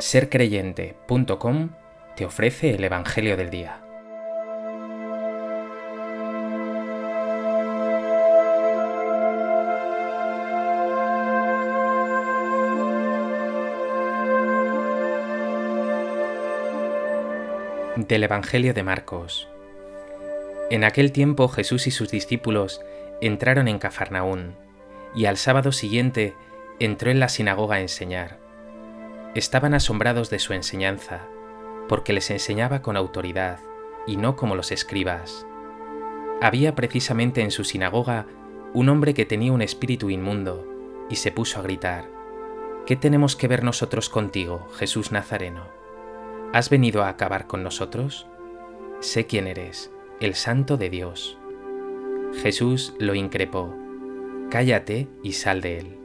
sercreyente.com te ofrece el Evangelio del Día. Del Evangelio de Marcos. En aquel tiempo Jesús y sus discípulos entraron en Cafarnaún, y al sábado siguiente entró en la sinagoga a enseñar estaban asombrados de su enseñanza, porque les enseñaba con autoridad y no como los escribas. Había precisamente en su sinagoga un hombre que tenía un espíritu inmundo, y se puso a gritar, ¿Qué tenemos que ver nosotros contigo, Jesús Nazareno? ¿Has venido a acabar con nosotros? Sé quién eres, el santo de Dios. Jesús lo increpó, Cállate y sal de él.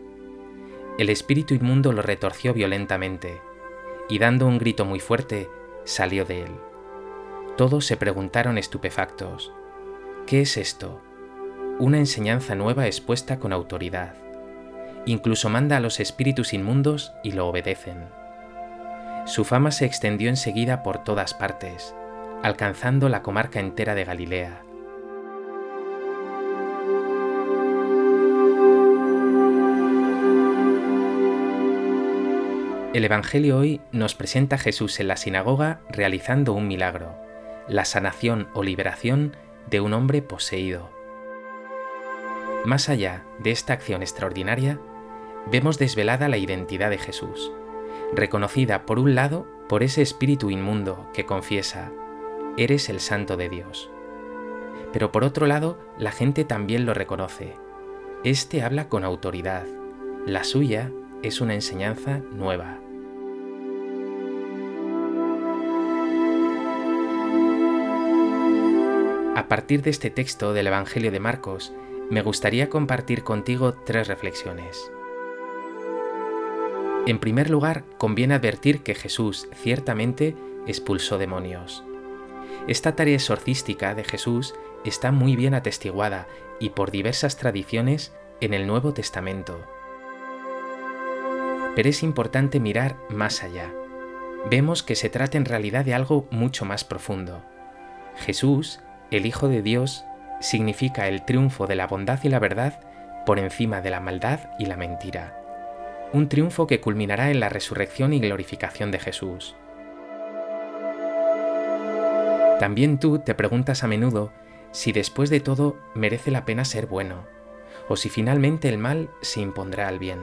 El espíritu inmundo lo retorció violentamente, y dando un grito muy fuerte, salió de él. Todos se preguntaron estupefactos, ¿qué es esto? Una enseñanza nueva expuesta con autoridad. Incluso manda a los espíritus inmundos y lo obedecen. Su fama se extendió enseguida por todas partes, alcanzando la comarca entera de Galilea El Evangelio hoy nos presenta a Jesús en la sinagoga realizando un milagro, la sanación o liberación de un hombre poseído. Más allá de esta acción extraordinaria, vemos desvelada la identidad de Jesús, reconocida por un lado por ese espíritu inmundo que confiesa, eres el santo de Dios. Pero por otro lado, la gente también lo reconoce. Este habla con autoridad, la suya es una enseñanza nueva. A partir de este texto del Evangelio de Marcos, me gustaría compartir contigo tres reflexiones. En primer lugar, conviene advertir que Jesús ciertamente expulsó demonios. Esta tarea exorcística de Jesús está muy bien atestiguada y por diversas tradiciones en el Nuevo Testamento. Pero es importante mirar más allá. Vemos que se trata en realidad de algo mucho más profundo. Jesús el Hijo de Dios significa el triunfo de la bondad y la verdad por encima de la maldad y la mentira. Un triunfo que culminará en la resurrección y glorificación de Jesús. También tú te preguntas a menudo si después de todo merece la pena ser bueno, o si finalmente el mal se impondrá al bien.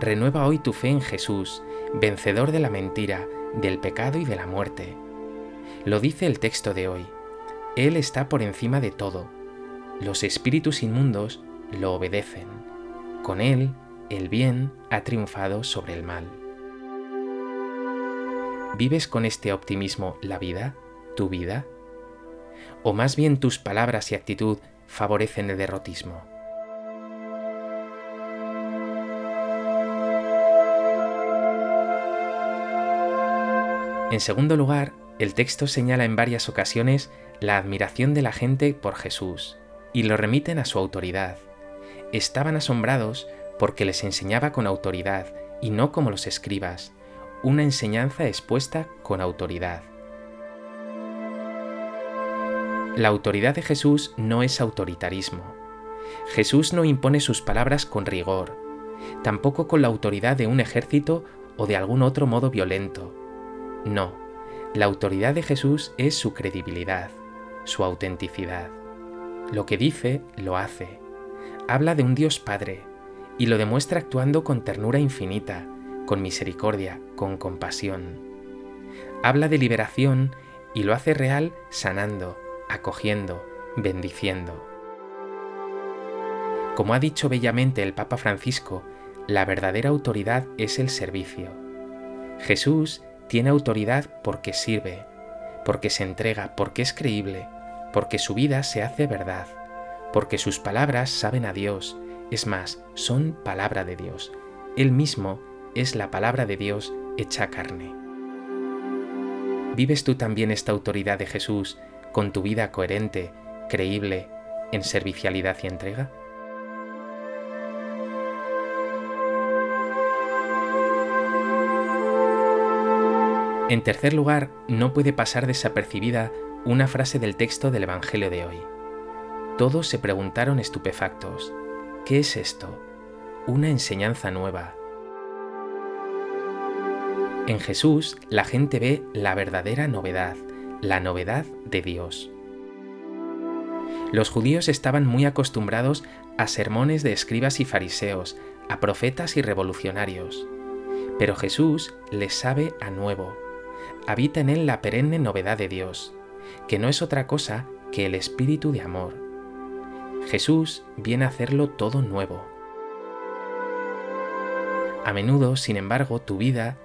Renueva hoy tu fe en Jesús, vencedor de la mentira, del pecado y de la muerte lo dice el texto de hoy. Él está por encima de todo. Los espíritus inmundos lo obedecen. Con Él, el bien ha triunfado sobre el mal. ¿Vives con este optimismo la vida, tu vida? ¿O más bien tus palabras y actitud favorecen el derrotismo? En segundo lugar, el texto señala en varias ocasiones la admiración de la gente por Jesús y lo remiten a su autoridad. Estaban asombrados porque les enseñaba con autoridad y no como los escribas, una enseñanza expuesta con autoridad. La autoridad de Jesús no es autoritarismo. Jesús no impone sus palabras con rigor, tampoco con la autoridad de un ejército o de algún otro modo violento. No, la autoridad de Jesús es su credibilidad, su autenticidad. Lo que dice, lo hace. Habla de un Dios Padre y lo demuestra actuando con ternura infinita, con misericordia, con compasión. Habla de liberación y lo hace real sanando, acogiendo, bendiciendo. Como ha dicho bellamente el Papa Francisco, la verdadera autoridad es el servicio. Jesús tiene autoridad porque sirve, porque se entrega, porque es creíble, porque su vida se hace verdad, porque sus palabras saben a Dios, es más, son palabra de Dios. Él mismo es la palabra de Dios hecha carne. ¿Vives tú también esta autoridad de Jesús con tu vida coherente, creíble, en servicialidad y entrega? En tercer lugar, no puede pasar desapercibida una frase del texto del Evangelio de hoy. Todos se preguntaron estupefactos, ¿qué es esto? Una enseñanza nueva. En Jesús la gente ve la verdadera novedad, la novedad de Dios. Los judíos estaban muy acostumbrados a sermones de escribas y fariseos, a profetas y revolucionarios. Pero Jesús les sabe a nuevo. Habita en él la perenne novedad de Dios, que no es otra cosa que el espíritu de amor. Jesús viene a hacerlo todo nuevo. A menudo, sin embargo, tu vida,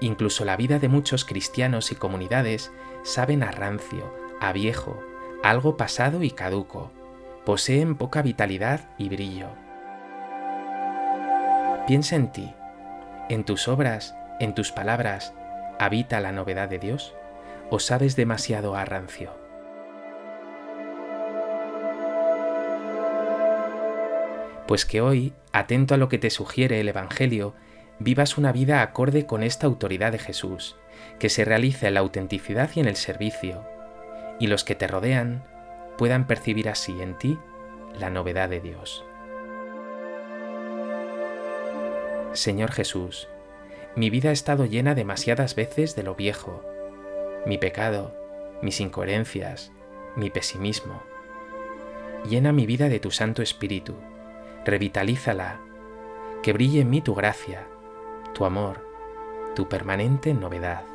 incluso la vida de muchos cristianos y comunidades, saben a rancio, a viejo, algo pasado y caduco, poseen poca vitalidad y brillo. Piensa en ti, en tus obras, en tus palabras, ¿habita la novedad de Dios o sabes demasiado a rancio? Pues que hoy, atento a lo que te sugiere el Evangelio, vivas una vida acorde con esta autoridad de Jesús, que se realiza en la autenticidad y en el servicio, y los que te rodean puedan percibir así en ti la novedad de Dios. Señor Jesús, mi vida ha estado llena demasiadas veces de lo viejo, mi pecado, mis incoherencias, mi pesimismo. Llena mi vida de tu Santo Espíritu, revitalízala, que brille en mí tu gracia, tu amor, tu permanente novedad.